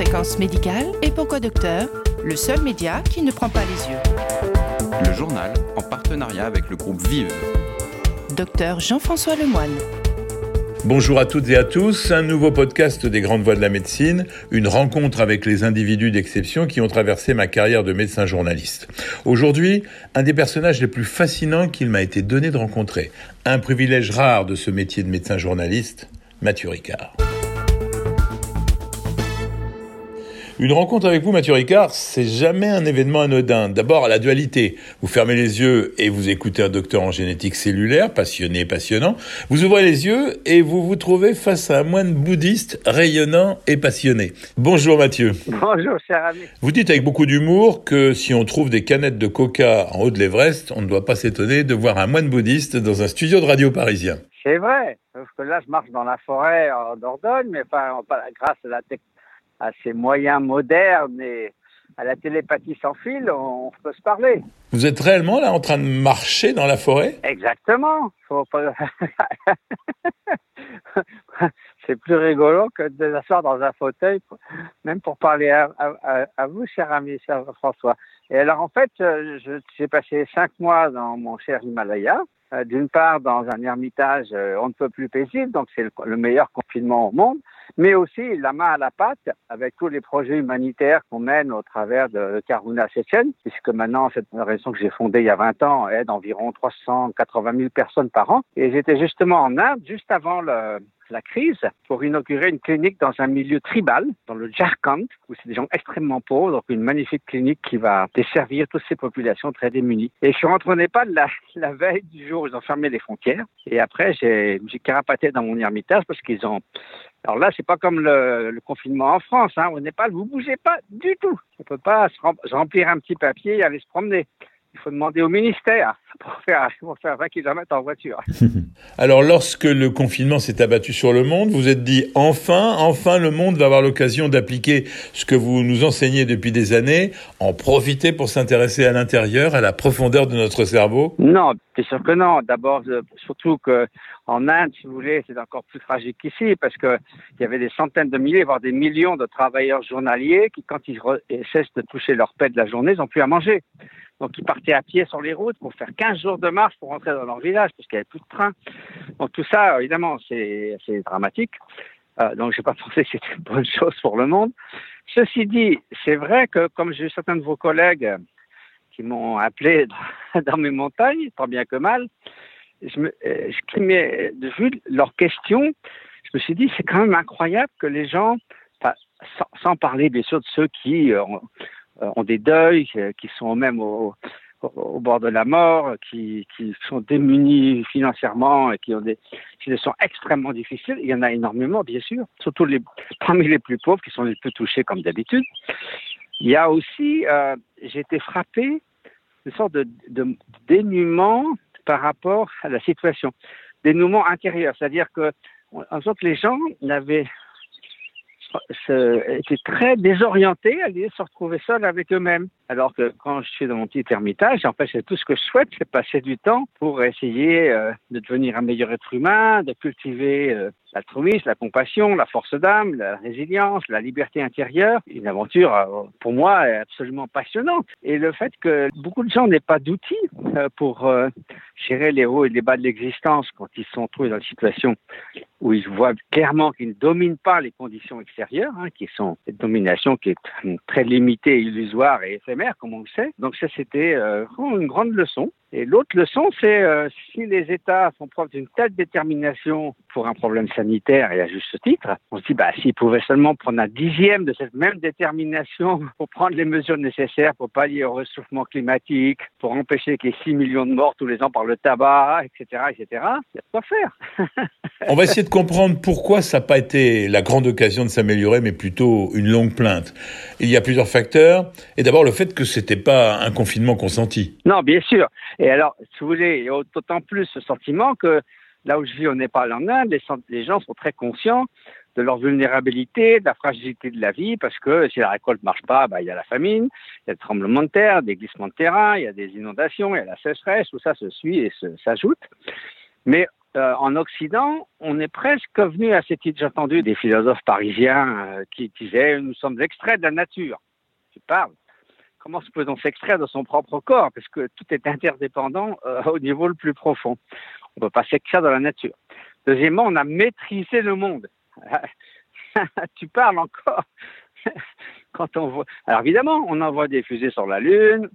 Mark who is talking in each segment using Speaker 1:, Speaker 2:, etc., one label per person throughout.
Speaker 1: Fréquence médicale et pourquoi docteur Le seul média qui ne prend pas les yeux?
Speaker 2: Le journal en partenariat avec le groupe Vive.
Speaker 1: Docteur Jean-François Lemoine.
Speaker 3: Bonjour à toutes et à tous, un nouveau podcast des grandes voies de la médecine, une rencontre avec les individus d'exception qui ont traversé ma carrière de médecin journaliste. Aujourd'hui, un des personnages les plus fascinants qu'il m'a été donné de rencontrer, un privilège rare de ce métier de médecin journaliste, Mathieu Ricard. Une rencontre avec vous, Mathieu Ricard, c'est jamais un événement anodin. D'abord, à la dualité. Vous fermez les yeux et vous écoutez un docteur en génétique cellulaire, passionné et passionnant. Vous ouvrez les yeux et vous vous trouvez face à un moine bouddhiste rayonnant et passionné. Bonjour Mathieu.
Speaker 4: Bonjour, cher ami.
Speaker 3: Vous dites avec beaucoup d'humour que si on trouve des canettes de coca en haut de l'Everest, on ne doit pas s'étonner de voir un moine bouddhiste dans un studio de radio parisien.
Speaker 4: C'est vrai, sauf que là, je marche dans la forêt en Dordogne, mais pas, pas grâce à la technologie à ces moyens modernes et à la télépathie sans fil, on peut se parler.
Speaker 3: Vous êtes réellement là en train de marcher dans la forêt?
Speaker 4: Exactement. C'est plus rigolo que de s'asseoir dans un fauteuil, même pour parler à, vous, cher ami, cher François. Et alors, en fait, euh, j'ai passé cinq mois dans mon cher Himalaya. Euh, d'une part, dans un ermitage, euh, on ne peut plus paisible, donc c'est le meilleur confinement au monde mais aussi la main à la pâte avec tous les projets humanitaires qu'on mène au travers de Karuna Sechen, puisque maintenant, cette région que j'ai fondée il y a 20 ans aide environ 380 000 personnes par an. Et j'étais justement en Inde, juste avant le, la crise pour inaugurer une clinique dans un milieu tribal, dans le Jharkhand, où c'est des gens extrêmement pauvres, donc une magnifique clinique qui va desservir toutes ces populations très démunies. Et je suis rentré au Népal la, veille du jour où ils ont fermé les frontières. Et après, j'ai carapaté dans mon ermitage parce qu'ils ont... Alors là, c'est pas comme le, le, confinement en France. Hein. Au Népal, vous bougez pas du tout. On peut pas se remplir un petit papier et aller se promener il faut demander au ministère pour faire, pour faire 20 km en voiture.
Speaker 3: Alors, lorsque le confinement s'est abattu sur le monde, vous êtes dit enfin, enfin, le monde va avoir l'occasion d'appliquer ce que vous nous enseignez depuis des années, en profiter pour s'intéresser à l'intérieur, à la profondeur de notre cerveau?
Speaker 4: Non, c'est sûr que non. D'abord, euh, surtout que en Inde, si vous voulez, c'est encore plus tragique qu'ici parce qu'il y avait des centaines de milliers, voire des millions de travailleurs journaliers qui, quand ils cessent de toucher leur paix de la journée, ils n'ont plus à manger. Donc, ils partaient à pied sur les routes pour faire 15 jours de marche pour rentrer dans leur village parce qu'il n'y avait plus de train. Donc, tout ça, évidemment, c'est dramatique. Euh, donc, je n'ai pas pensé que c'était une bonne chose pour le monde. Ceci dit, c'est vrai que, comme j'ai certains de vos collègues qui m'ont appelé dans mes montagnes, tant bien que mal, je me, euh, vu leurs questions, je me suis dit, c'est quand même incroyable que les gens, sans, sans, parler bien sûr de ceux qui euh, ont des deuils, euh, qui sont même au, au bord de la mort, qui, qui, sont démunis financièrement et qui ont des situations extrêmement difficiles. Il y en a énormément, bien sûr, surtout parmi les plus pauvres qui sont les plus touchés comme d'habitude. Il y a aussi, euh, j'ai été frappé d'une sorte de, de, dénuement par rapport à la situation, dénuement intérieur, c'est-à-dire que en sorte les gens n'avaient étaient très désorientés à l'idée se retrouver seuls avec eux-mêmes. Alors que quand je suis dans mon petit ermitage, en fait, c'est tout ce que je souhaite, c'est passer du temps pour essayer euh, de devenir un meilleur être humain, de cultiver euh, l'altruisme, la compassion, la force d'âme, la résilience, la liberté intérieure. Une aventure, euh, pour moi, absolument passionnante. Et le fait que beaucoup de gens n'aient pas d'outils pour gérer les hauts et les bas de l'existence quand ils sont trouvés dans une situation où ils voient clairement qu'ils ne dominent pas les conditions extérieures, hein, qui sont cette domination qui est très limitée, illusoire et éphémère, comme on le sait. Donc ça, c'était euh, une grande leçon. Et l'autre leçon, c'est euh, si les États font preuve d'une telle détermination pour un problème sanitaire, et à juste titre, on se dit, bah, s'ils pouvaient seulement prendre un dixième de cette même détermination pour prendre les mesures nécessaires pour pallier au réchauffement climatique, pour empêcher qu'il y ait 6 millions de morts tous les ans par le tabac, etc., etc., il y a de quoi faire.
Speaker 3: on va essayer de comprendre pourquoi ça n'a pas été la grande occasion de s'améliorer, mais plutôt une longue plainte. Il y a plusieurs facteurs. Et d'abord, le fait que c'était pas un confinement consenti.
Speaker 4: Non, bien sûr. Et alors, si vous voulez, d'autant plus ce sentiment que là où je vis au Népal, en Inde, les, gens sont très conscients de leur vulnérabilité, de la fragilité de la vie, parce que si la récolte marche pas, bah, il y a la famine, il y a des tremblements de terre, des glissements de terrain, il y a des inondations, il y a la sécheresse, tout ça se suit et s'ajoute. Mais euh, en Occident, on est presque venu à cette idée. J'ai entendu des philosophes parisiens euh, qui disaient Nous sommes extraits de la nature. Tu parles. Comment peut-on s'extraire de son propre corps Parce que tout est interdépendant euh, au niveau le plus profond. On ne peut pas s'extraire de la nature. Deuxièmement, on a maîtrisé le monde. tu parles encore. Quand on voit. Alors évidemment, on envoie des fusées sur la Lune,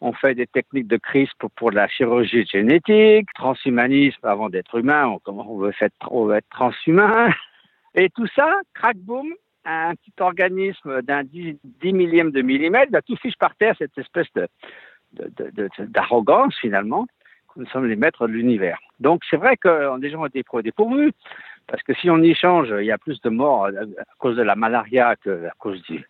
Speaker 4: on fait des techniques de CRISPR pour la chirurgie génétique, transhumanisme avant d'être humain, on, faire, on veut être transhumain. Et tout ça, crack boom, un petit organisme d'un 10, millième de millimètre, va tout fiche par terre cette espèce de, d'arrogance finalement, que nous sommes les maîtres de l'univers. Donc c'est vrai que des gens ont été dépourvus, parce que si on y change, il y a plus de morts à cause de la malaria qu'à cause du,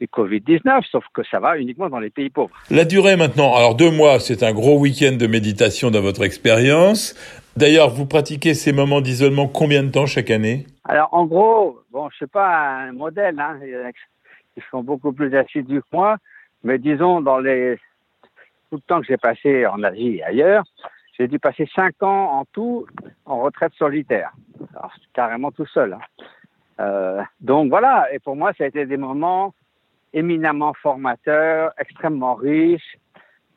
Speaker 4: du Covid-19, sauf que ça va uniquement dans les pays pauvres.
Speaker 3: La durée maintenant, alors deux mois, c'est un gros week-end de méditation dans votre expérience. D'ailleurs, vous pratiquez ces moments d'isolement combien de temps chaque année?
Speaker 4: Alors en gros, bon, je sais pas un modèle, hein, ils sont beaucoup plus assidus que moi, mais disons dans les tout le temps que j'ai passé en Asie et ailleurs, j'ai dû passer cinq ans en tout en retraite solitaire, alors carrément tout seul. Hein. Euh, donc voilà, et pour moi, ça a été des moments éminemment formateur, extrêmement riche.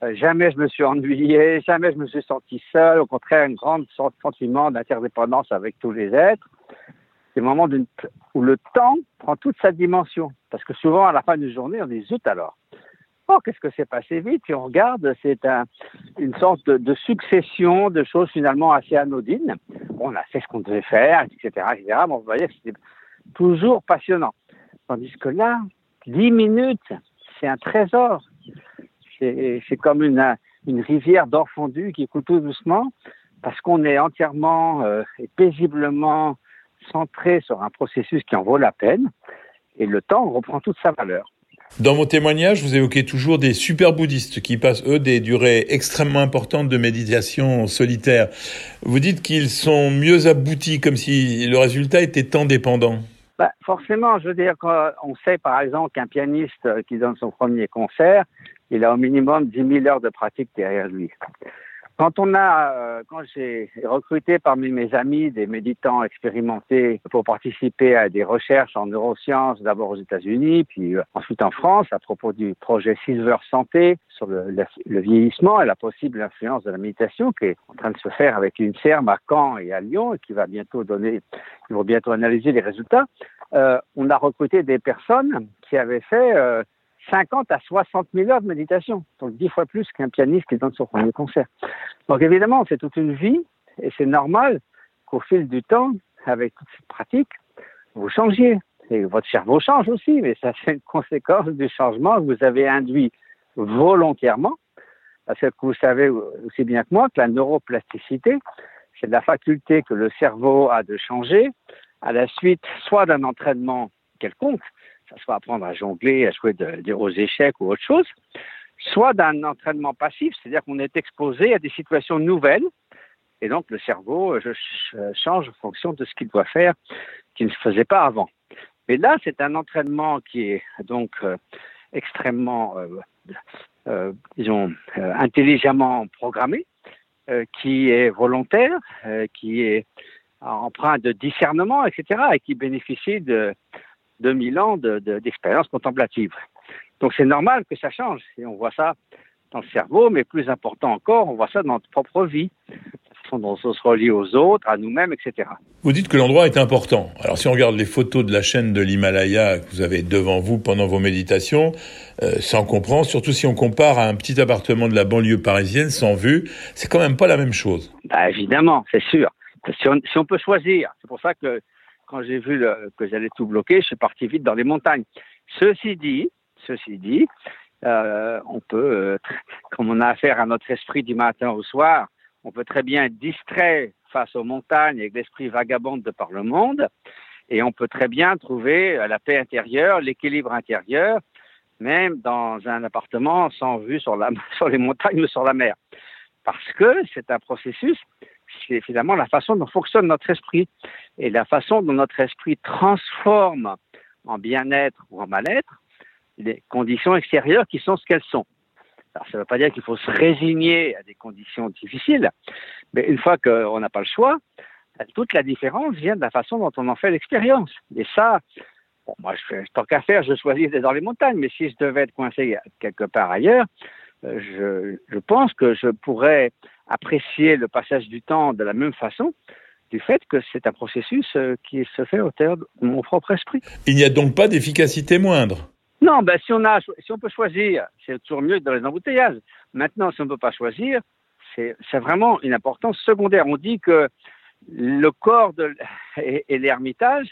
Speaker 4: Euh, jamais je me suis ennuyé, jamais je me suis senti seul. Au contraire, un grand sentiment d'interdépendance avec tous les êtres. C'est le moment où le temps prend toute sa dimension. Parce que souvent, à la fin d'une journée, on dit zut alors. Oh, qu'est-ce que c'est passé vite Et on regarde, c'est un, une sorte de, succession de choses finalement assez anodines. on a fait ce qu'on devait faire, etc., etc. Bon, vous voyez, c'était toujours passionnant. Tandis que là, 10 minutes, c'est un trésor. C'est comme une, une rivière d'or fondu qui coule tout doucement parce qu'on est entièrement euh, et paisiblement centré sur un processus qui en vaut la peine et le temps reprend toute sa valeur.
Speaker 3: Dans mon témoignage, vous évoquez toujours des super bouddhistes qui passent, eux, des durées extrêmement importantes de méditation solitaire. Vous dites qu'ils sont mieux aboutis, comme si le résultat était temps dépendant.
Speaker 4: Bah, forcément, je veux dire, on sait par exemple qu'un pianiste qui donne son premier concert, il a au minimum 10 000 heures de pratique derrière lui. Quand on a, euh, quand j'ai recruté parmi mes amis des méditants expérimentés pour participer à des recherches en neurosciences, d'abord aux États-Unis, puis euh, ensuite en France, à propos du projet Silver Santé sur le, vieillissement et la possible influence de la méditation, qui est en train de se faire avec une CERM à Caen et à Lyon, et qui va bientôt donner, ils vont bientôt analyser les résultats. Euh, on a recruté des personnes qui avaient fait 50 à 60 000 heures de méditation, donc 10 fois plus qu'un pianiste qui donne son premier concert. Donc évidemment, c'est toute une vie et c'est normal qu'au fil du temps, avec toute cette pratique, vous changiez. Et votre cerveau change aussi, mais ça c'est une conséquence du changement que vous avez induit volontairement. Parce que vous savez aussi bien que moi que la neuroplasticité, c'est la faculté que le cerveau a de changer à la suite soit d'un entraînement quelconque, ça soit apprendre à jongler, à jouer aux échecs ou autre chose, soit d'un entraînement passif, c'est-à-dire qu'on est exposé à des situations nouvelles, et donc le cerveau euh, change en fonction de ce qu'il doit faire, qu'il ne faisait pas avant. Mais là, c'est un entraînement qui est donc euh, extrêmement, euh, disons, intelligemment programmé, qui est volontaire, qui est empreint de discernement, etc., et qui bénéficie de, 2000 ans d'expérience contemplative. Donc c'est normal que ça change. Et on voit ça dans le cerveau, mais plus important encore, on voit ça dans notre propre vie, la façon dont on se relie aux autres, à nous-mêmes, etc.
Speaker 3: Vous dites que l'endroit est important. Alors si on regarde les photos de la chaîne de l'Himalaya que vous avez devant vous pendant vos méditations, euh, ça en comprend, surtout si on compare à un petit appartement de la banlieue parisienne sans vue, c'est quand même pas la même chose.
Speaker 4: Bah, évidemment, c'est sûr. Si on, si on peut choisir, c'est pour ça que quand j'ai vu que j'allais tout bloquer, je suis parti vite dans les montagnes. Ceci dit, ceci dit, euh, on peut, euh, comme on a affaire à notre esprit du matin au soir, on peut très bien être distrait face aux montagnes avec l'esprit vagabond de par le monde, et on peut très bien trouver la paix intérieure, l'équilibre intérieur, même dans un appartement sans vue sur les montagnes ou sur la mer. Parce que c'est un processus c'est finalement la façon dont fonctionne notre esprit et la façon dont notre esprit transforme en bien-être ou en mal-être les conditions extérieures qui sont ce qu'elles sont. Alors, ça ne veut pas dire qu'il faut se résigner à des conditions difficiles, Mais une fois qu'on n'a pas le choix, toute la différence vient de la façon dont on en fait l'expérience. Et ça, moi, je, tant qu'à faire, je choisis d'être dans les montagnes, mais si je devais être coincé quelque part ailleurs, je, je pense que je pourrais apprécier le passage du temps de la même façon du fait que c'est un processus euh, qui se fait au terme de mon propre esprit.
Speaker 3: Il n'y a donc pas d'efficacité moindre
Speaker 4: Non, ben, si, on a, si on peut choisir, c'est toujours mieux que dans les embouteillages. Maintenant, si on ne peut pas choisir, c'est vraiment une importance secondaire. On dit que le corps de, est, est l'ermitage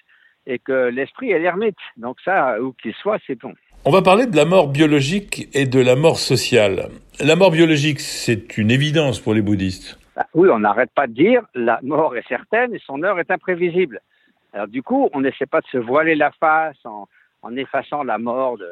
Speaker 4: et que l'esprit est l'ermite. Donc ça, où qu'il soit, c'est bon.
Speaker 3: On va parler de la mort biologique et de la mort sociale. La mort biologique, c'est une évidence pour les bouddhistes.
Speaker 4: Bah, oui, on n'arrête pas de dire la mort est certaine et son heure est imprévisible. Alors du coup, on n'essaie pas de se voiler la face en, en effaçant la mort de,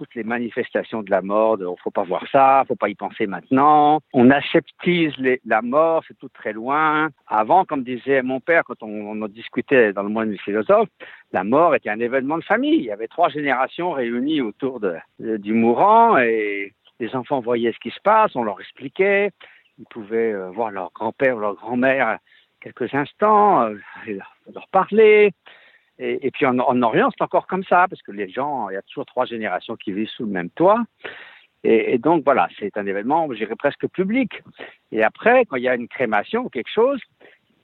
Speaker 4: toutes les manifestations de la mort, ne faut pas voir ça, faut pas y penser maintenant. On aseptise la mort, c'est tout très loin. Avant, comme disait mon père quand on, on discutait dans le monde du philosophe, la mort était un événement de famille. Il y avait trois générations réunies autour de, de, du mourant et les enfants voyaient ce qui se passe, on leur expliquait. Ils pouvaient euh, voir leur grand-père ou leur grand-mère quelques instants, euh, leur parler. Et, puis en, en, Orient, c'est encore comme ça, parce que les gens, il y a toujours trois générations qui vivent sous le même toit. Et, donc voilà, c'est un événement, je dirais presque public. Et après, quand il y a une crémation ou quelque chose,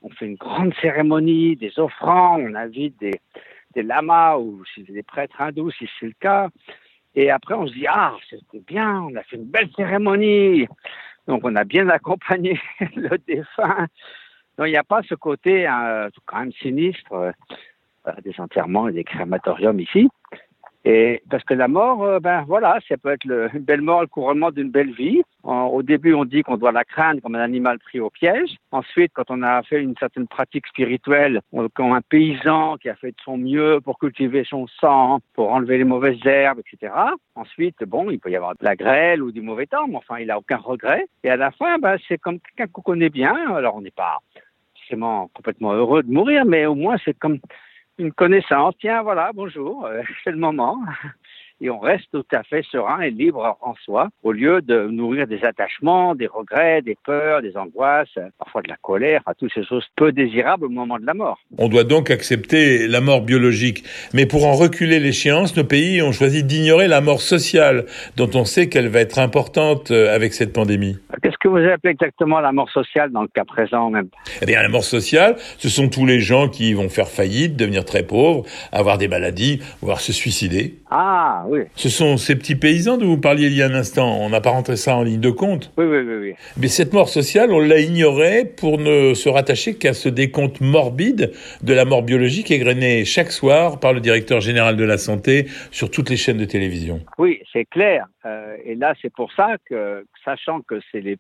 Speaker 4: on fait une grande cérémonie, des offrandes, on invite des, lamas ou des prêtres hindous, si c'est le cas. Et après, on se dit, ah, c'était bien, on a fait une belle cérémonie. Donc, on a bien accompagné le défunt. Donc, il n'y a pas ce côté euh, quand même sinistre des enterrements et des crématoriums ici. Et parce que la mort, euh, ben voilà, ça peut être une belle mort, le couronnement d'une belle vie. Au début, on dit qu'on doit la craindre comme un animal pris au piège. Ensuite, quand on a fait une certaine pratique spirituelle, comme un paysan qui a fait de son mieux pour cultiver son sang, pour enlever les mauvaises herbes, etc. Ensuite, bon, il peut y avoir de la grêle ou du mauvais temps, mais enfin, il a aucun regret. Et à la fin, ben, c'est comme quelqu'un qu'on connaît bien. Alors, on n'est pas forcément complètement heureux de mourir, mais au moins, c'est comme une connaissance. Tiens, voilà, bonjour, euh, c'est le moment. Et on reste tout à fait serein et libre en soi, au lieu de nourrir des attachements, des regrets, des peurs, des angoisses, parfois de la colère, à toutes ces choses peu désirables au moment de la mort.
Speaker 3: On doit donc accepter la mort biologique. Mais pour en reculer l'échéance, nos pays ont choisi d'ignorer la mort sociale, dont on sait qu'elle va être importante euh, avec cette pandémie.
Speaker 4: Qu'est-ce que vous appelez exactement la mort sociale dans le cas présent même?
Speaker 3: Eh bien, la mort sociale, ce sont tous les gens qui vont faire faillite, devenir très pauvres, avoir des maladies, voire se suicider.
Speaker 4: Ah, oui.
Speaker 3: Ce sont ces petits paysans dont vous parliez il y a un instant. On n'a pas rentré ça en ligne de compte.
Speaker 4: Oui, oui, oui. oui.
Speaker 3: Mais cette mort sociale, on l'a ignorée pour ne se rattacher qu'à ce décompte morbide de la mort biologique égrené chaque soir par le directeur général de la santé sur toutes les chaînes de télévision.
Speaker 4: Oui, c'est clair. Euh, et là, c'est pour ça que, sachant que c'est les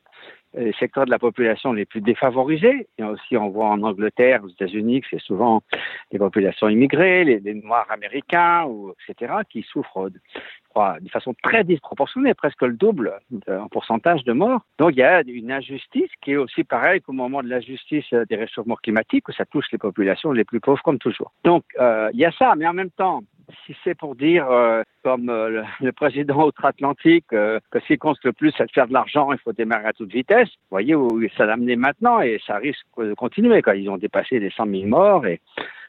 Speaker 4: les secteurs de la population les plus défavorisés. Et aussi, on voit en Angleterre, aux États-Unis, que c'est souvent les populations immigrées, les, Noirs américains, ou, etc., qui souffrent de, de façon très disproportionnée, presque le double en pourcentage de morts. Donc, il y a une injustice qui est aussi pareil qu'au moment de l'injustice des réchauffements climatiques, où ça touche les populations les plus pauvres, comme toujours. Donc, euh, il y a ça, mais en même temps, si c'est pour dire, euh, comme euh, le, président outre-Atlantique, euh, que ce qui compte le plus, c'est de faire de l'argent, il faut démarrer à toute vitesse, vous voyez où ça l'a maintenant et ça risque de continuer. Quoi. Ils ont dépassé les 100 000 morts et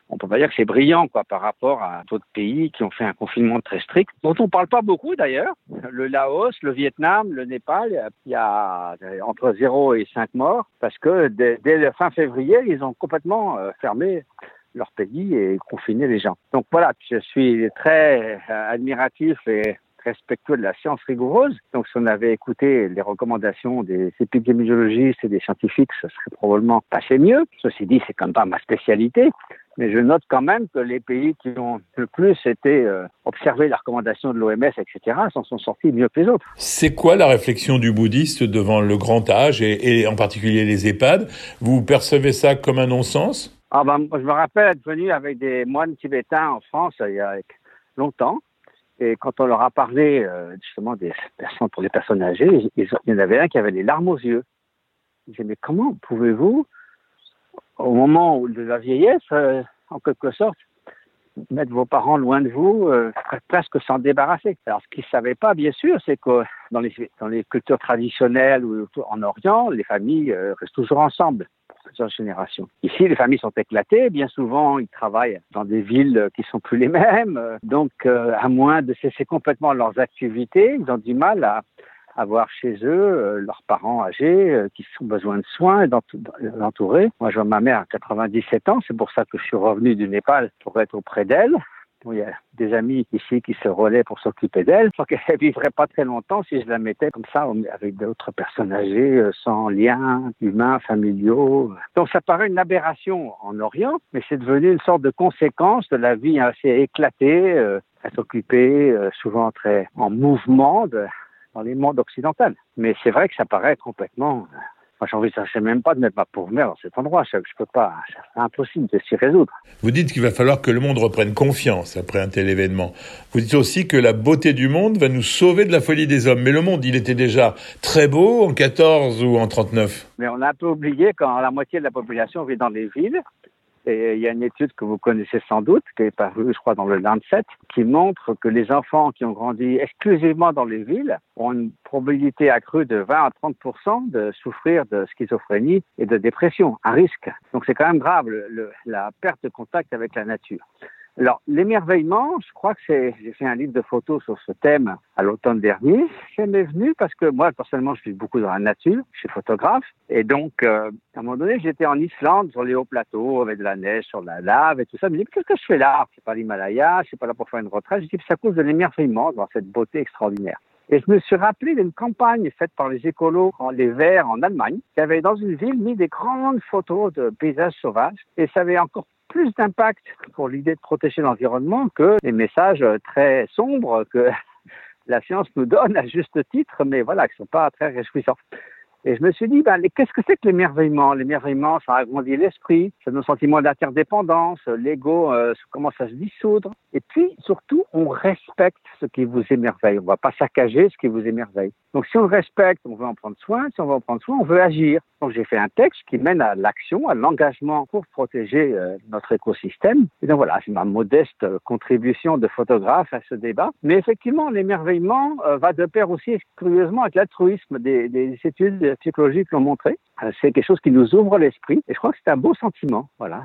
Speaker 4: on peut pas dire que c'est brillant quoi par rapport à d'autres pays qui ont fait un confinement très strict, dont on parle pas beaucoup d'ailleurs. Le Laos, le Vietnam, le Népal, il y a entre 0 et 5 morts parce que dès, dès le fin février, ils ont complètement euh, fermé leur pays et confiner les gens. Donc voilà, je suis très euh, admiratif et respectueux de la science rigoureuse. Donc, si on avait écouté les recommandations des épidémiologistes et des scientifiques, ce serait probablement passé mieux. Ceci dit, c'est quand même pas ma spécialité. Mais je note quand même que les pays qui ont le plus été euh, observé les recommandations de l'OMS, etc., s'en sont sortis mieux que les autres.
Speaker 3: C'est quoi la réflexion du bouddhiste devant le grand âge et, et en particulier les EHPAD? Vous percevez ça comme un non-sens?
Speaker 4: Ah ben, je me rappelle être venu avec des moines tibétains en France il y a longtemps. Et quand on leur a parlé euh, justement des personnes pour les personnes âgées, il y en avait un qui avait les larmes aux yeux. Il disait mais comment pouvez-vous, au moment de la vieillesse, euh, en quelque sorte, mettre vos parents loin de vous, euh, presque s'en débarrasser? Alors, ce qu'ils ne savaient pas, bien sûr, c'est que dans les, dans les cultures traditionnelles ou en Orient, les familles euh, restent toujours ensemble plusieurs générations. Ici, les familles sont éclatées. Bien souvent, ils travaillent dans des villes qui sont plus les mêmes. Donc, euh, à moins de cesser complètement leurs activités, ils ont du mal à avoir chez eux euh, leurs parents âgés euh, qui ont besoin de soins et d'entourer. Moi, je vois ma mère à 97 ans, c'est pour ça que je suis revenu du Népal pour être auprès d'elle. Il y a des amis ici qui se relaient pour s'occuper d'elle. Je crois qu'elle vivrait pas très longtemps si je la mettais comme ça avec d'autres personnes âgées, euh, sans liens humains, familiaux. Donc ça paraît une aberration en Orient, mais c'est devenu une sorte de conséquence de la vie assez éclatée, très occupée, souvent très en mouvement, dans les mondes occidentaux. Mais c'est vrai que ça paraît complètement. Moi, j'ai envie, sais même pas de mettre ma pauvre mère dans cet endroit. Je, je peux pas. C'est impossible de s'y résoudre.
Speaker 3: Vous dites qu'il va falloir que le monde reprenne confiance après un tel événement. Vous dites aussi que la beauté du monde va nous sauver de la folie des hommes. Mais le monde, il était déjà très beau en 14 ou en 39.
Speaker 4: Mais on a un peu oublié quand la moitié de la population vit dans les villes et il y a une étude que vous connaissez sans doute, qui est parue, je crois, dans le Lancet, qui montre que les enfants qui ont grandi exclusivement dans les villes ont une probabilité accrue de 20 à 30 de souffrir de schizophrénie et de dépression, un risque. Donc c'est quand même grave la perte de contact avec la nature. Alors, l'émerveillement, je crois que c'est, j'ai fait un livre de photos sur ce thème à l'automne dernier. Ça m'est venu parce que moi, personnellement, je suis beaucoup dans la nature, je suis photographe. Et donc, euh, à un moment donné, j'étais en Islande, sur les hauts plateaux, avec de la neige, sur la lave et tout ça. Je me dis, qu'est-ce que je fais là? Suis pas l'Himalaya, je suis pas là pour faire une retraite. Je dis, c'est à cause de l'émerveillement dans cette beauté extraordinaire. Et je me suis rappelé d'une campagne faite par les écolos, les Verts en Allemagne, qui avaient dans une ville mis des grandes photos de paysages sauvages. Et ça avait encore plus d'impact pour l'idée de protéger l'environnement que les messages très sombres que la science nous donne à juste titre, mais voilà, qui ne sont pas très réjouissants. Et je me suis dit, ben, qu'est-ce que c'est que l'émerveillement? L'émerveillement, ça agrandit l'esprit, ça donne un sentiment d'interdépendance, l'ego euh, commence à se dissoudre? Et puis, surtout, on respecte ce qui vous émerveille. On ne va pas saccager ce qui vous émerveille. Donc, si on respecte, on veut en prendre soin. Si on veut en prendre soin, on veut agir. Donc, j'ai fait un texte qui mène à l'action, à l'engagement pour protéger euh, notre écosystème. Et donc, voilà, c'est ma modeste euh, contribution de photographe à ce débat. Mais effectivement, l'émerveillement va de pair aussi, curieusement, avec l'altruisme des, des études psychologiques l'ont montré. Euh, c'est quelque chose qui nous ouvre l'esprit et je crois que c'est un beau sentiment. Voilà.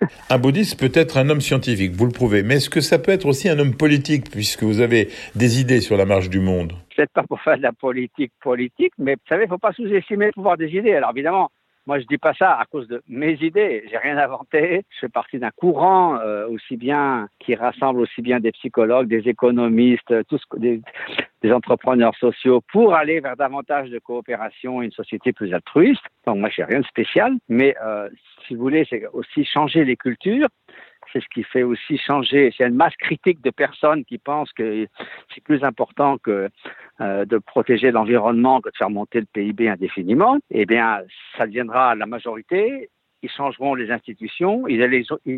Speaker 3: un bouddhiste peut être un homme scientifique, vous le prouvez, mais est-ce que ça peut être aussi un homme politique puisque vous avez des idées sur la marche du monde?
Speaker 4: Peut-être pas pour faire de la politique politique, mais vous savez, il ne faut pas sous-estimer le pouvoir des idées. Alors évidemment, moi, je dis pas ça à cause de mes idées. J'ai rien inventé. Je fais partie d'un courant euh, aussi bien qui rassemble aussi bien des psychologues, des économistes, tous des, des, entrepreneurs sociaux pour aller vers davantage de coopération et une société plus altruiste. Donc moi, je rien de spécial, mais euh, si vous voulez, c'est aussi changer les cultures c'est ce qui fait aussi changer. C'est une masse critique de personnes qui pensent que c'est plus important que euh, de protéger l'environnement que de faire monter le PIB indéfiniment. Eh bien, ça deviendra la majorité ils changeront les institutions, ils,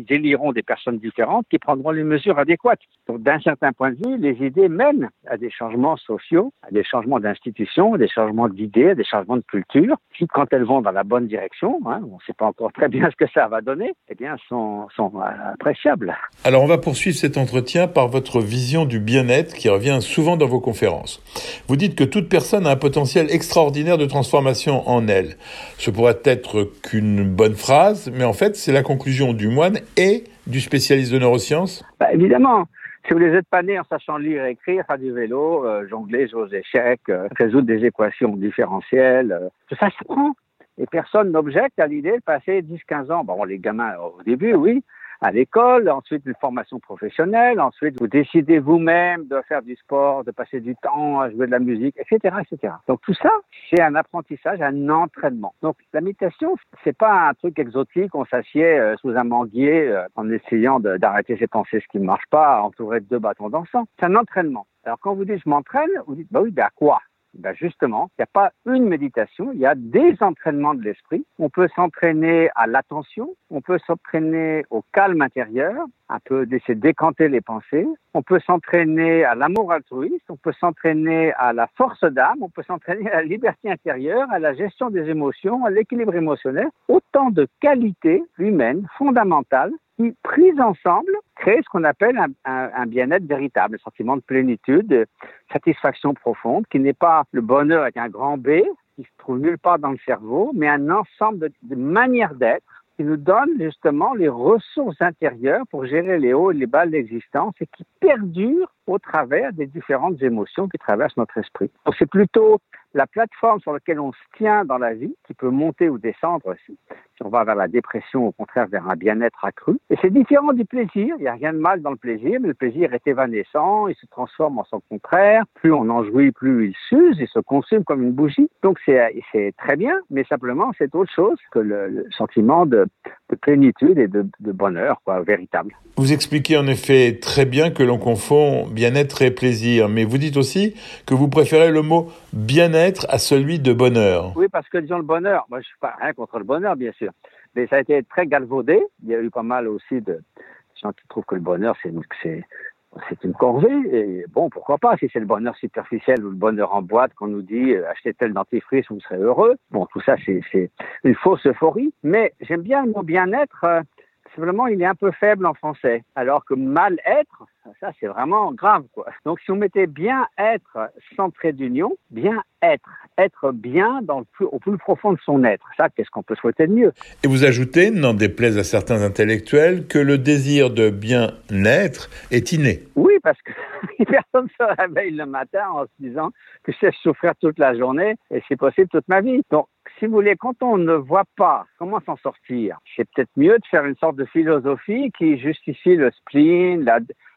Speaker 4: éliront des personnes différentes qui prendront les mesures adéquates. Donc, d'un certain point de vue, les idées mènent à des changements sociaux, à des changements d'institutions, à des changements d'idées, à des changements de culture, qui, quand elles vont dans la bonne direction, hein, on ne sait pas encore très bien ce que ça va donner, eh bien, sont, sont appréciables.
Speaker 3: Alors, on va poursuivre cet entretien par votre vision du bien-être qui revient souvent dans vos conférences. Vous dites que toute personne a un potentiel extraordinaire de transformation en elle. Ce pourrait être qu'une bonne phrase mais en fait, c'est la conclusion du moine et du spécialiste de neurosciences
Speaker 4: bah, Évidemment. Si vous n'êtes pas né en sachant lire et écrire, faire du vélo, euh, jongler, jouer aux échecs, euh, résoudre des équations différentielles, euh, tout ça s'apprend. Et personne n'objecte à l'idée de passer 10-15 ans. Bon, les gamins, au début, oui, à l'école, ensuite une formation professionnelle, ensuite vous décidez vous-même de faire du sport, de passer du temps à jouer de la musique, etc., etc. Donc tout ça, c'est un apprentissage, un entraînement. Donc la méditation, c'est pas un truc exotique, on s'assied euh, sous un manguier euh, en essayant d'arrêter ses pensées, ce qui ne marche pas, entouré de deux bâtons d'encens. C'est un entraînement. Alors quand vous dites je m'entraîne, vous dites bah oui, ben à quoi? Ben justement, il n'y a pas une méditation, il y a des entraînements de l'esprit. On peut s'entraîner à l'attention, on peut s'entraîner au calme intérieur, un peu de décanter les pensées. On peut s'entraîner à l'amour altruiste, on peut s'entraîner à la force d'âme, on peut s'entraîner à la liberté intérieure, à la gestion des émotions, à l'équilibre émotionnel. Autant de qualités humaines fondamentales qui, prises ensemble, créer ce qu'on appelle un, un bien-être véritable, un sentiment de plénitude, de satisfaction profonde, qui n'est pas le bonheur avec un grand B, qui se trouve nulle part dans le cerveau, mais un ensemble de, de manières d'être qui nous donne justement les ressources intérieures pour gérer les hauts et les bas de l'existence et qui perdurent au travers des différentes émotions qui traversent notre esprit. Donc c'est plutôt la plateforme sur laquelle on se tient dans la vie, qui peut monter ou descendre si, on va vers la dépression, au contraire vers un bien-être accru. Et c'est différent du plaisir. Il n'y a rien de mal dans le plaisir, mais le plaisir est évanescent, il se transforme en son contraire. Plus on en jouit, plus il s'use, il se consume comme une bougie. Donc c'est très bien, mais simplement c'est autre chose que le, sentiment de, de, plénitude et de, de bonheur, quoi, véritable.
Speaker 3: Vous expliquez en effet très bien que l'on confond bien-être et plaisir, mais vous dites aussi que vous préférez le mot bien-être à celui de bonheur.
Speaker 4: Oui, parce que disons le bonheur, moi je suis pas rien contre le bonheur, bien sûr, mais ça a été très galvaudé. Il y a eu pas mal aussi de gens qui trouvent que le bonheur c'est c'est une corvée. Et bon, pourquoi pas, si c'est le bonheur superficiel ou le bonheur en boîte qu'on nous dit euh, achetez tel dentifrice, vous serez heureux. Bon, tout ça, c'est une fausse euphorie. Mais j'aime bien le mot bien-être. Euh, simplement, il est un peu faible en français. Alors que mal-être, ça, c'est vraiment grave, quoi. Donc, si on mettait bien-être sans trait d'union, bien-être, être bien dans le plus, au plus profond de son être, ça, qu'est-ce qu'on peut souhaiter de mieux?
Speaker 3: Et vous ajoutez, n'en déplaise à certains intellectuels, que le désir de bien-être est inné.
Speaker 4: Oui, parce que personne ne se réveille le matin en se disant que je sais souffrir toute la journée et c'est possible toute ma vie. Donc, si vous voulez, quand on ne voit pas comment s'en sortir, c'est peut-être mieux de faire une sorte de philosophie qui justifie le spleen,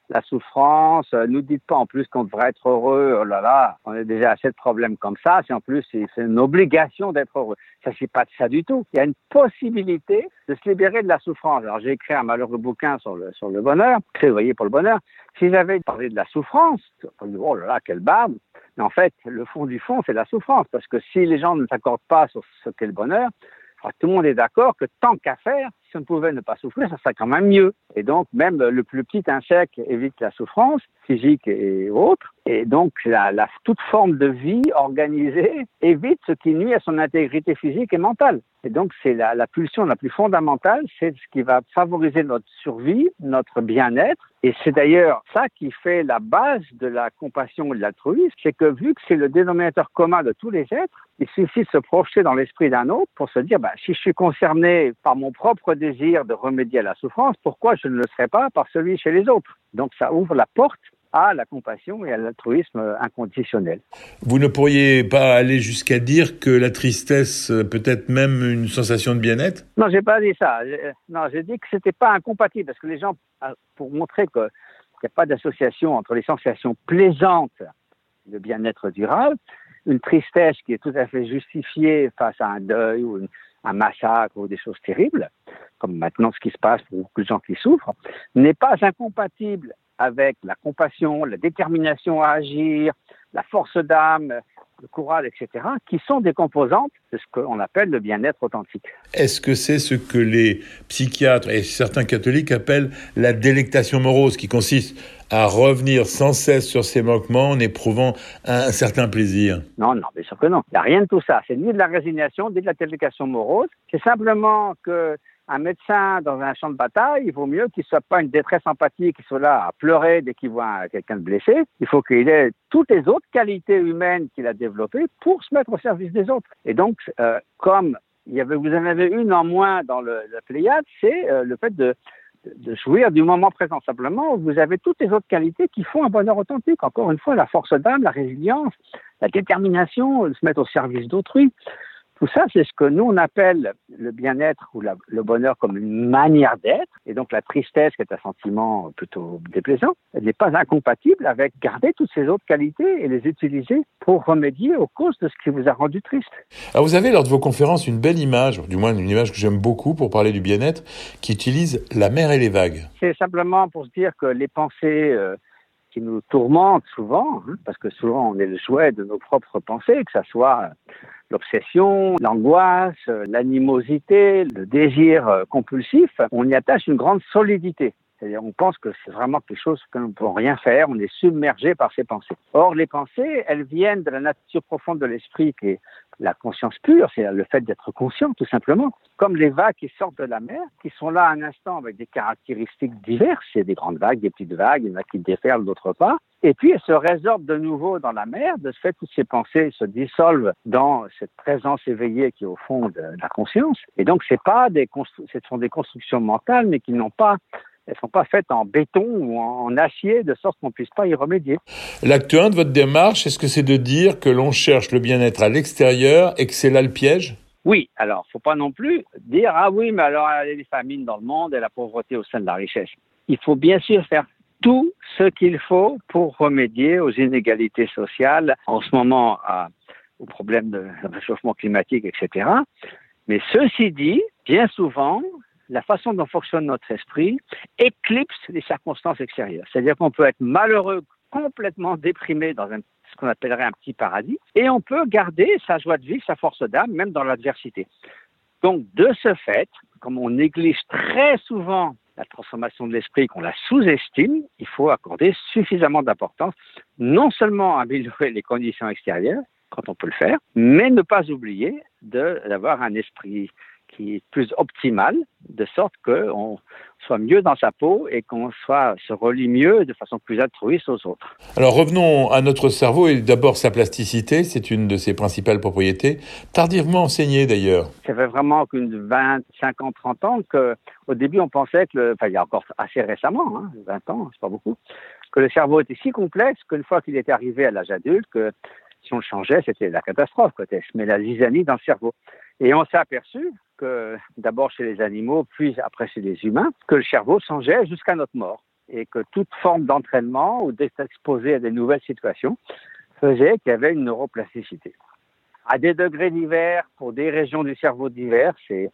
Speaker 4: la souffrance. Euh, nous dites pas en plus qu'on devrait être heureux. Oh là là, on a déjà assez de problèmes comme ça. Si en plus c'est une obligation d'être heureux, ça c'est pas de ça du tout. Il y a une possibilité de se libérer de la souffrance. Alors j'ai écrit un malheureux bouquin sur le sur le bonheur, voyez pour le bonheur. Si j'avais parlé de la souffrance, oh là là, quelle barbe. Mais en fait, le fond du fond, c'est la souffrance, parce que si les gens ne s'accordent pas sur ce qu'est le bonheur, tout le monde est d'accord que tant qu'à faire, si on pouvait ne pas souffrir, ça serait quand même mieux. Et donc, même le plus petit insecte évite la souffrance physique et autres. Et donc, la, toute forme de vie organisée évite ce qui nuit à son intégrité physique et mentale. Et donc, c'est la, la pulsion la plus fondamentale, c'est ce qui va favoriser notre survie, notre bien-être. Et c'est d'ailleurs ça qui fait la base de la compassion et de l'altruisme, c'est que vu que c'est le dénominateur commun de tous les êtres, il suffit de se projeter dans l'esprit d'un autre pour se dire, bah, si je suis concerné par mon propre désir de remédier à la souffrance, pourquoi je ne le serais pas par celui chez les autres? Donc ça ouvre la porte à la compassion et à l'altruisme inconditionnel.
Speaker 3: Vous ne pourriez pas aller jusqu'à dire que la tristesse peut être même une sensation de bien-être?
Speaker 4: Non, j'ai pas dit ça. Non, j'ai dit que c'était pas incompatible parce que les gens, pour montrer qu'il n'y a pas d'association entre les sensations plaisantes de bien-être durable, une tristesse qui est tout à fait justifiée face à un deuil ou une, un massacre ou des choses terribles, comme maintenant ce qui se passe pour beaucoup de gens qui souffrent, n'est pas incompatible avec la compassion, la détermination à agir, la force d'âme, le courage, etc., qui sont des composantes de ce qu'on appelle le bien-être authentique.
Speaker 3: Est-ce que c'est ce que les psychiatres et certains catholiques appellent la délectation morose, qui consiste à revenir sans cesse sur ses manquements en éprouvant un, certain plaisir?
Speaker 4: Non, non, bien sûr que non. Il n'y a rien de tout ça. C'est ni de la résignation, ni de la délectation morose. C'est simplement que un médecin dans un champ de bataille, il vaut mieux qu'il soit pas une détresse empathique, qu'il soit là à pleurer dès qu'il voit quelqu'un de blessé. Il faut qu'il ait toutes les autres qualités humaines qu'il a développées pour se mettre au service des autres. Et donc, euh, comme il y avait, vous en avez une en moins dans le, la Pléiade, c'est euh, le fait de, de jouir du moment présent. Simplement, vous avez toutes les autres qualités qui font un bonheur authentique. Encore une fois, la force d'âme, la résilience, la détermination, se mettre au service d'autrui. Tout ça, c'est ce que nous, on appelle le bien-être ou la, le bonheur comme une manière d'être. Et donc, la tristesse, qui est un sentiment plutôt déplaisant, elle n'est pas incompatible avec garder toutes ces autres qualités et les utiliser pour remédier aux causes de ce qui vous a rendu triste.
Speaker 3: Alors, vous avez, lors de vos conférences, une belle image, du moins une image que j'aime beaucoup pour parler du bien-être, qui utilise la mer et les vagues.
Speaker 4: C'est simplement pour se dire que les pensées euh, qui nous tourmentent souvent, hein, parce que souvent on est le jouet de nos propres pensées, que ça soit l'obsession, l'angoisse, l'animosité, le désir compulsif, on y attache une grande solidité. C'est-à-dire, on pense que c'est vraiment quelque chose que nous ne pouvons rien faire, on est submergé par ces pensées. Or, les pensées, elles viennent de la nature profonde de l'esprit, qui est la conscience pure, c'est le fait d'être conscient, tout simplement. Comme les vagues qui sortent de la mer, qui sont là un instant avec des caractéristiques diverses. Il y a des grandes vagues, des petites vagues, il y en a qui déferlent, d'autres pas. Et puis, elles se résorbent de nouveau dans la mer. De ce fait, toutes ces pensées se dissolvent dans cette présence éveillée qui est au fond de la conscience. Et donc, c'est pas des ce sont des constructions mentales, mais qui n'ont pas elles ne sont pas faites en béton ou en acier de sorte qu'on ne puisse pas y remédier.
Speaker 3: L'acte 1 de votre démarche, est-ce que c'est de dire que l'on cherche le bien-être à l'extérieur et que c'est là le piège?
Speaker 4: Oui, alors il ne faut pas non plus dire ah oui, mais alors il y a des famines dans le monde et la pauvreté au sein de la richesse. Il faut bien sûr faire tout ce qu'il faut pour remédier aux inégalités sociales, en ce moment à, aux problèmes de réchauffement climatique, etc. Mais ceci dit, bien souvent, la façon dont fonctionne notre esprit éclipse les circonstances extérieures. C'est-à-dire qu'on peut être malheureux, complètement déprimé dans ce qu'on appellerait un petit paradis, et on peut garder sa joie de vivre, sa force d'âme, même dans l'adversité. Donc, de ce fait, comme on néglige très souvent la transformation de l'esprit, qu'on la sous-estime, il faut accorder suffisamment d'importance, non seulement à améliorer les conditions extérieures, quand on peut le faire, mais ne pas oublier d'avoir un esprit qui est plus optimale, de sorte qu'on soit mieux dans sa peau et qu'on soit se relie mieux de façon plus altruiste aux autres.
Speaker 3: Alors revenons à notre cerveau et d'abord sa plasticité, c'est une de ses principales propriétés, tardivement enseignée d'ailleurs.
Speaker 4: Ça fait vraiment qu'une 20, 50, 30 ans que au début on pensait que, enfin il y a encore assez récemment, hein, 20 ans, c'est pas beaucoup, que le cerveau était si complexe qu'une fois qu'il était arrivé à l'âge adulte, que si on le changeait, c'était la catastrophe, quoi. Mets la zizanie dans le cerveau. Et on s'est aperçu que, d'abord chez les animaux, puis après chez les humains, que le cerveau changeait jusqu'à notre mort. Et que toute forme d'entraînement ou d'être exposé à des nouvelles situations faisait qu'il y avait une neuroplasticité. À des degrés divers, pour des régions du cerveau divers, c'est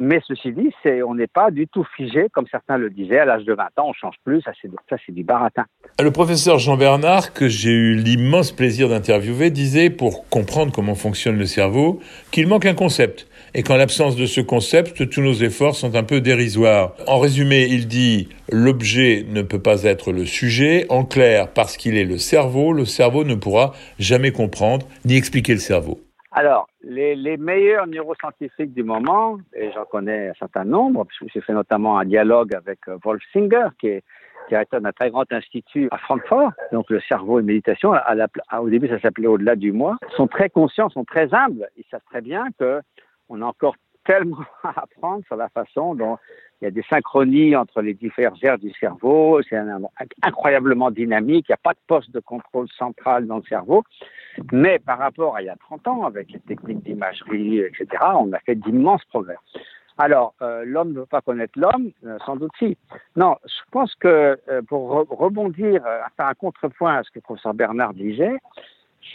Speaker 4: mais ceci dit, on n'est pas du tout figé, comme certains le disaient, à l'âge de 20 ans, on change plus, ça c'est, ça c'est du baratin.
Speaker 3: Le professeur Jean Bernard, que j'ai eu l'immense plaisir d'interviewer, disait, pour comprendre comment fonctionne le cerveau, qu'il manque un concept, et qu'en l'absence de ce concept, tous nos efforts sont un peu dérisoires. En résumé, il dit, l'objet ne peut pas être le sujet, en clair, parce qu'il est le cerveau, le cerveau ne pourra jamais comprendre ni expliquer le cerveau.
Speaker 4: Alors, les, les, meilleurs neuroscientifiques du moment, et j'en connais un certain nombre, puisque j'ai fait notamment un dialogue avec euh, Wolf Singer, qui est directeur d'un très grand institut à Francfort, donc le cerveau et méditation, à la, au début ça s'appelait au-delà du moi, sont très conscients, sont très humbles, ils savent très bien qu'on a encore tellement à apprendre sur la façon dont il y a des synchronies entre les différentes aires du cerveau, c'est incroyablement dynamique, il n'y a pas de poste de contrôle central dans le cerveau. Mais par rapport à il y a 30 ans, avec les techniques d'imagerie, etc., on a fait d'immenses progrès. Alors, euh, l'homme ne veut pas connaître l'homme, euh, sans doute si. Non, je pense que euh, pour rebondir, faire un contrepoint à ce que le professeur Bernard disait,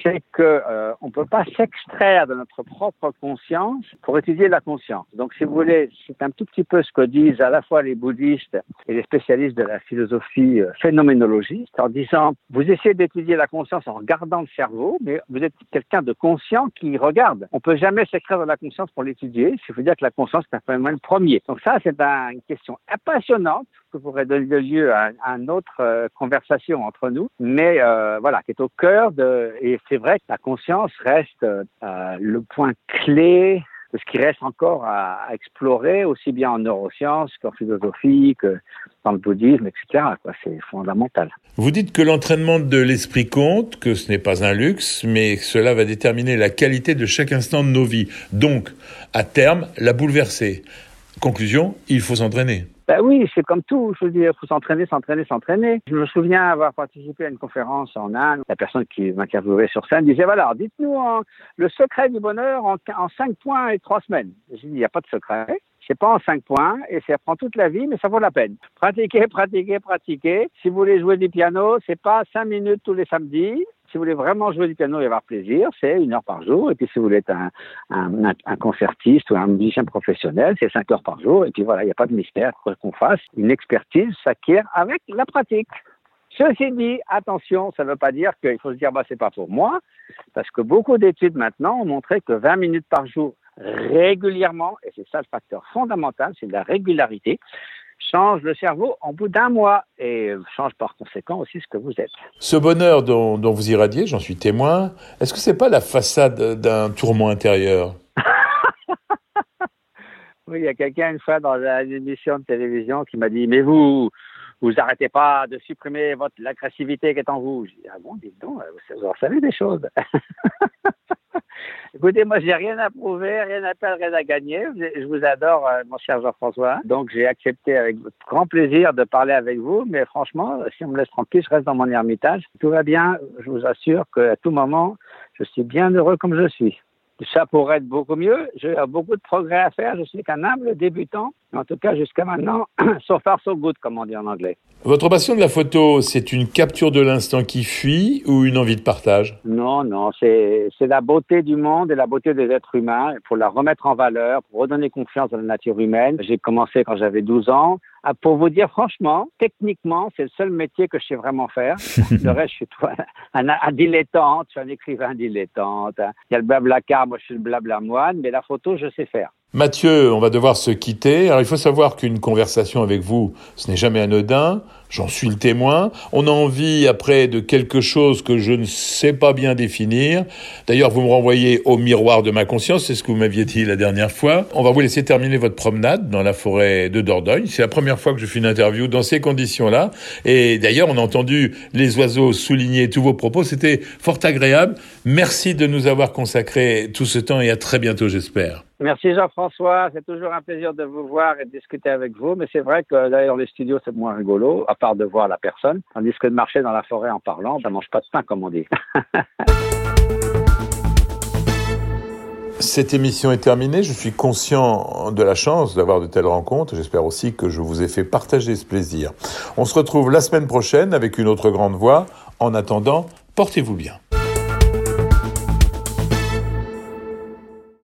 Speaker 4: c'est qu'on euh, ne peut pas s'extraire de notre propre conscience pour étudier la conscience. Donc, si vous voulez, c'est un tout petit peu ce que disent à la fois les bouddhistes et les spécialistes de la philosophie euh, phénoménologiste, en disant, vous essayez d'étudier la conscience en regardant le cerveau, mais vous êtes quelqu'un de conscient qui regarde. On peut jamais s'extraire de la conscience pour l'étudier, il faut dire que la conscience est un phénomène premier. Donc ça, c'est une question passionnante que pourrait donner lieu à, une autre euh, conversation entre nous, mais voilà, qui est au cœur de... Et c'est vrai que la conscience reste euh, le point clé de ce qui reste encore à, explorer, aussi bien en neurosciences qu'en philosophie, que dans le bouddhisme, etc. C'est fondamental.
Speaker 3: Vous dites que l'entraînement de l'esprit compte, que ce n'est pas un luxe, mais que cela va déterminer la qualité de chaque instant de nos vies. Donc, à terme, la bouleverser. Conclusion, il faut s'entraîner.
Speaker 4: Ben oui, c'est comme tout. Je veux dire, faut s'entraîner, s'entraîner, s'entraîner. Je me souviens avoir participé à une conférence en Inde. La personne qui m'interviewait sur scène disait, voilà, dites-nous le secret du bonheur en, en cinq points et trois semaines. J'ai dit, il n'y a pas de secret. C'est pas en cinq points et ça prend toute la vie, mais ça vaut la peine. Pratiquez, pratiquez, pratiquez. Si vous voulez jouer du piano, c'est pas cinq minutes tous les samedis si vous voulez vraiment jouer du piano et avoir plaisir, c'est une heure par jour. Et puis, si vous voulez être un, concertiste ou un musicien professionnel, c'est cinq heures par jour. Et puis voilà, il n'y a pas de mystère. Quoi qu'on fasse, une expertise s'acquiert avec la pratique. Ceci dit, attention, ça ne veut pas dire qu'il faut se dire, bah, c'est pas pour moi, parce que beaucoup d'études maintenant ont montré que 20 minutes par jour régulièrement, et c'est ça le facteur fondamental, c'est la régularité, change le cerveau en bout d'un mois et change par conséquent aussi ce que vous êtes.
Speaker 3: Ce bonheur dont, dont vous irradiez, j'en suis témoin, est-ce que c'est pas la façade d'un tourment intérieur?
Speaker 4: Oui, il y a quelqu'un une fois dans une émission de télévision qui m'a dit Mais vous, vous arrêtez pas de supprimer votre l'agressivité qui est en vous. Je dis Ah bon, dites donc, vous en savez des choses. Écoutez, moi, j'ai rien à prouver, rien à perdre, rien à gagner. Je vous adore, euh, mon cher Jean-François. Donc, j'ai accepté avec grand plaisir de parler avec vous. Mais franchement, si on me laisse tranquille, je reste dans mon ermitage. Tout va bien. Je vous assure qu'à tout moment, je suis bien heureux comme je suis. Ça pourrait être beaucoup mieux. J'ai beaucoup de progrès à faire. Je suis qu'un humble débutant. En tout cas, jusqu'à maintenant, so far so good, comme on dit en anglais.
Speaker 3: Votre passion de la photo, c'est une capture de l'instant qui fuit ou une envie de partage?
Speaker 4: Non, non, c'est la beauté du monde et la beauté des êtres humains. Il faut la remettre en valeur, pour redonner confiance à la nature humaine. J'ai commencé quand j'avais 12 ans. Ah, pour vous dire franchement, techniquement, c'est le seul métier que je sais vraiment faire. le reste, je suis un, un, dilettante, je suis un écrivain dilettante. Il y a le blabla car, moi je suis le blabla moine, mais la photo, je sais faire.
Speaker 3: Mathieu, on va devoir se quitter. Alors il faut savoir qu'une conversation avec vous, ce n'est jamais anodin. J'en suis le témoin. On a envie après de quelque chose que je ne sais pas bien définir. D'ailleurs, vous me renvoyez au miroir de ma conscience, c'est ce que vous m'aviez dit la dernière fois. On va vous laisser terminer votre promenade dans la forêt de Dordogne. C'est la première fois que je fais une interview dans ces conditions-là. Et d'ailleurs, on a entendu les oiseaux souligner tous vos propos. C'était fort agréable. Merci de nous avoir consacré tout ce temps et à très bientôt, j'espère.
Speaker 4: Merci Jean-François, c'est toujours un plaisir de vous voir et de discuter avec vous, mais c'est vrai que d'ailleurs les studios c'est moins rigolo, à part de voir la personne, tandis que de marcher dans la forêt en parlant, ça mange pas de pain comme on dit.
Speaker 3: Cette émission est terminée. Je suis conscient de la chance d'avoir de telles rencontres. J'espère aussi que je vous ai fait partager ce plaisir. On se retrouve la semaine prochaine avec une autre grande voix. En attendant, portez-vous bien.